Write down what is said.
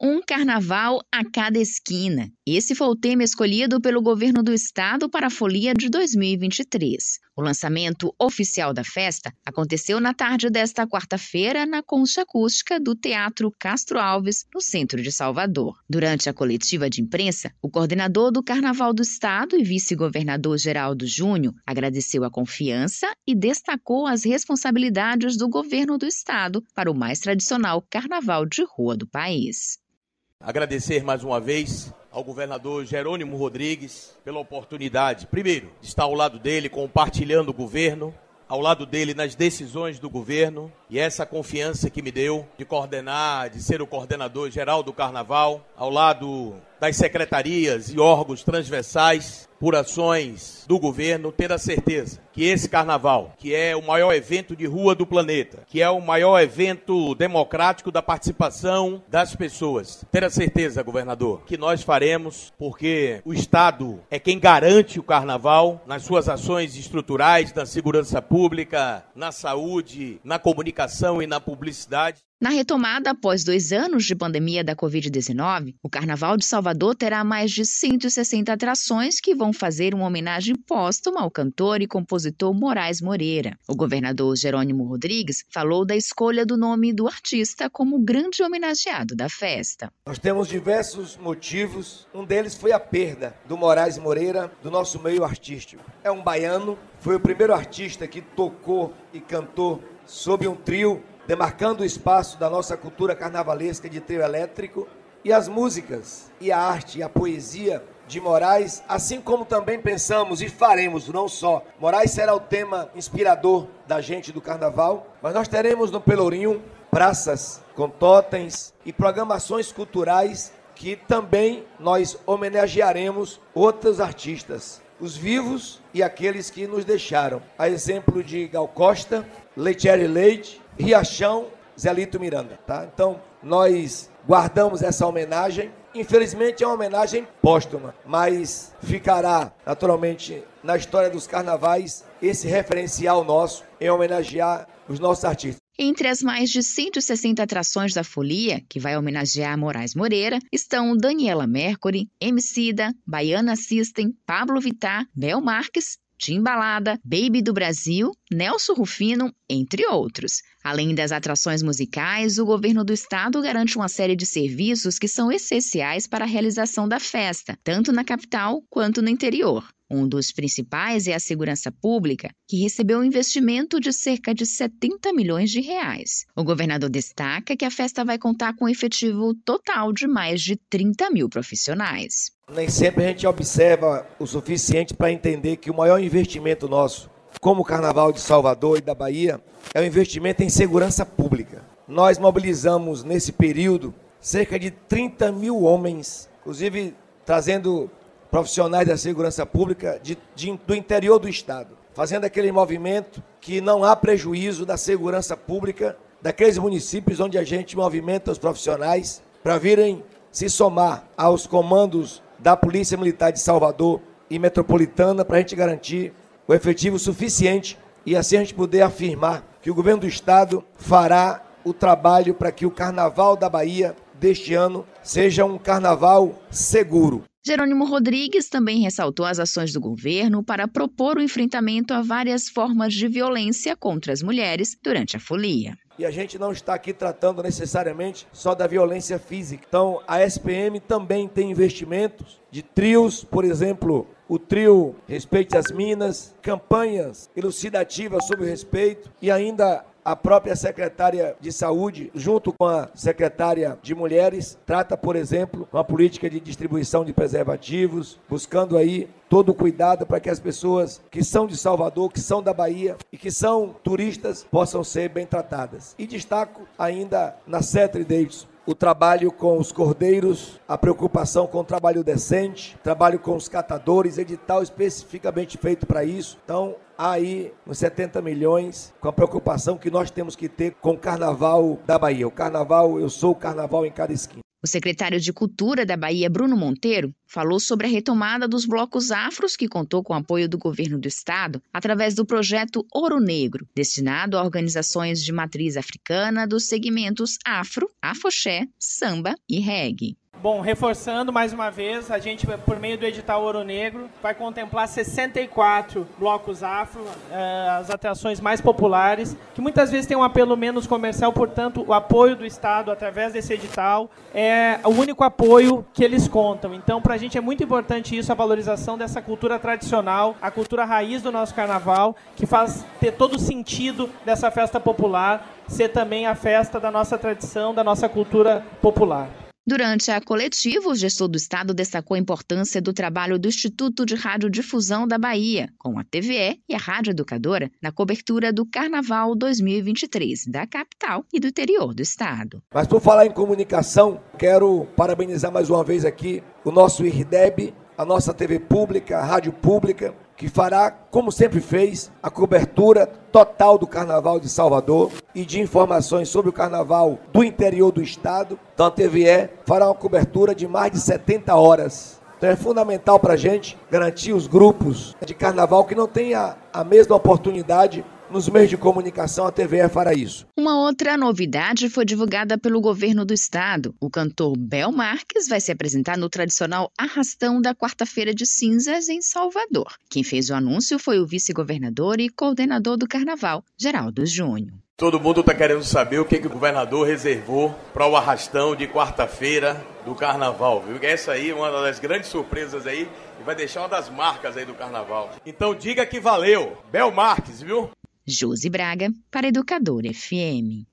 Um carnaval a cada esquina. Esse foi o tema escolhido pelo governo do estado para a folia de 2023. O lançamento oficial da festa aconteceu na tarde desta quarta-feira na concha acústica do Teatro Castro Alves, no centro de Salvador. Durante a coletiva de imprensa, o coordenador do Carnaval do Estado e vice-governador Geraldo Júnior agradeceu a confiança e destacou as responsabilidades do governo do estado para o mais tradicional carnaval de rua do país. Agradecer mais uma vez ao governador Jerônimo Rodrigues pela oportunidade, primeiro, de estar ao lado dele, compartilhando o governo, ao lado dele nas decisões do governo. E essa confiança que me deu de coordenar, de ser o coordenador geral do Carnaval, ao lado das secretarias e órgãos transversais por ações do governo, ter a certeza que esse carnaval, que é o maior evento de rua do planeta, que é o maior evento democrático da participação das pessoas, ter a certeza, governador, que nós faremos, porque o Estado é quem garante o carnaval nas suas ações estruturais, na segurança pública, na saúde, na comunicação e na publicidade. Na retomada após dois anos de pandemia da Covid-19, o Carnaval de Salvador terá mais de 160 atrações que vão fazer uma homenagem póstuma ao cantor e compositor Moraes Moreira. O governador Jerônimo Rodrigues falou da escolha do nome do artista como grande homenageado da festa. Nós temos diversos motivos. Um deles foi a perda do Moraes Moreira do nosso meio artístico. É um baiano, foi o primeiro artista que tocou e cantou sob um trio demarcando o espaço da nossa cultura carnavalesca de trio elétrico, e as músicas, e a arte, e a poesia de Moraes, assim como também pensamos e faremos, não só. Moraes será o tema inspirador da gente do carnaval, mas nós teremos no Pelourinho praças com totens e programações culturais que também nós homenagearemos outros artistas, os vivos e aqueles que nos deixaram. A exemplo de Gal Costa, Leitieri Leite, Riachão, Zelito Miranda, tá? Então, nós guardamos essa homenagem. Infelizmente é uma homenagem póstuma, mas ficará naturalmente na história dos carnavais esse referencial nosso em homenagear os nossos artistas. Entre as mais de 160 atrações da folia, que vai homenagear Moraes Moreira, estão Daniela Mercury, Emicida, Baiana System, Pablo Vittar, Bel Marques Timbalada, Baby do Brasil, Nelson Rufino, entre outros. Além das atrações musicais, o governo do estado garante uma série de serviços que são essenciais para a realização da festa, tanto na capital quanto no interior. Um dos principais é a segurança pública, que recebeu um investimento de cerca de 70 milhões de reais. O governador destaca que a festa vai contar com um efetivo total de mais de 30 mil profissionais. Nem sempre a gente observa o suficiente para entender que o maior investimento nosso, como o Carnaval de Salvador e da Bahia, é o investimento em segurança pública. Nós mobilizamos nesse período cerca de 30 mil homens, inclusive trazendo profissionais da segurança pública de, de, do interior do Estado, fazendo aquele movimento que não há prejuízo da segurança pública daqueles municípios onde a gente movimenta os profissionais para virem se somar aos comandos da Polícia Militar de Salvador e Metropolitana para a gente garantir o efetivo suficiente e assim a gente poder afirmar que o governo do Estado fará o trabalho para que o Carnaval da Bahia deste ano seja um carnaval seguro. Jerônimo Rodrigues também ressaltou as ações do governo para propor o enfrentamento a várias formas de violência contra as mulheres durante a folia. E a gente não está aqui tratando necessariamente só da violência física. Então, a SPM também tem investimentos de trios, por exemplo, o trio Respeite as Minas, campanhas elucidativas sobre respeito e ainda a própria secretária de Saúde, junto com a secretária de Mulheres, trata, por exemplo, uma política de distribuição de preservativos, buscando aí todo o cuidado para que as pessoas que são de Salvador, que são da Bahia e que são turistas possam ser bem tratadas. E destaco ainda na Cetre Davidson o trabalho com os cordeiros, a preocupação com o trabalho decente, trabalho com os catadores, edital especificamente feito para isso. Então, aí uns 70 milhões com a preocupação que nós temos que ter com o carnaval da Bahia. O carnaval, eu sou o carnaval em cada esquina. O secretário de Cultura da Bahia, Bruno Monteiro, falou sobre a retomada dos blocos afros, que contou com o apoio do governo do estado através do projeto Ouro Negro, destinado a organizações de matriz africana dos segmentos afro, afoxé, samba e reggae. Bom, reforçando mais uma vez, a gente, por meio do edital Ouro Negro, vai contemplar 64 blocos afro, eh, as atrações mais populares, que muitas vezes têm um apelo menos comercial, portanto, o apoio do Estado através desse edital é o único apoio que eles contam. Então, para a gente é muito importante isso, a valorização dessa cultura tradicional, a cultura raiz do nosso carnaval, que faz ter todo o sentido dessa festa popular ser também a festa da nossa tradição, da nossa cultura popular. Durante a coletiva, o gestor do Estado destacou a importância do trabalho do Instituto de Radiodifusão da Bahia, com a TVE e a Rádio Educadora, na cobertura do Carnaval 2023 da capital e do interior do Estado. Mas por falar em comunicação, quero parabenizar mais uma vez aqui o nosso IRDEB, a nossa TV pública, a rádio pública, que fará, como sempre fez, a cobertura total do Carnaval de Salvador e de informações sobre o Carnaval do interior do estado. Então a TVE fará uma cobertura de mais de 70 horas. Então é fundamental para a gente garantir os grupos de Carnaval que não tenham a mesma oportunidade nos meios de comunicação, a TVE fará isso. Uma outra novidade foi divulgada pelo governo do estado. O cantor Bel Marques vai se apresentar no tradicional arrastão da quarta-feira de cinzas em Salvador. Quem fez o anúncio foi o vice-governador e coordenador do carnaval, Geraldo Júnior. Todo mundo está querendo saber o que, que o governador reservou para o arrastão de quarta-feira do carnaval, viu? Essa aí é uma das grandes surpresas aí e vai deixar uma das marcas aí do carnaval. Então diga que valeu, Bel Marques, viu? Josi Braga, para Educador FM.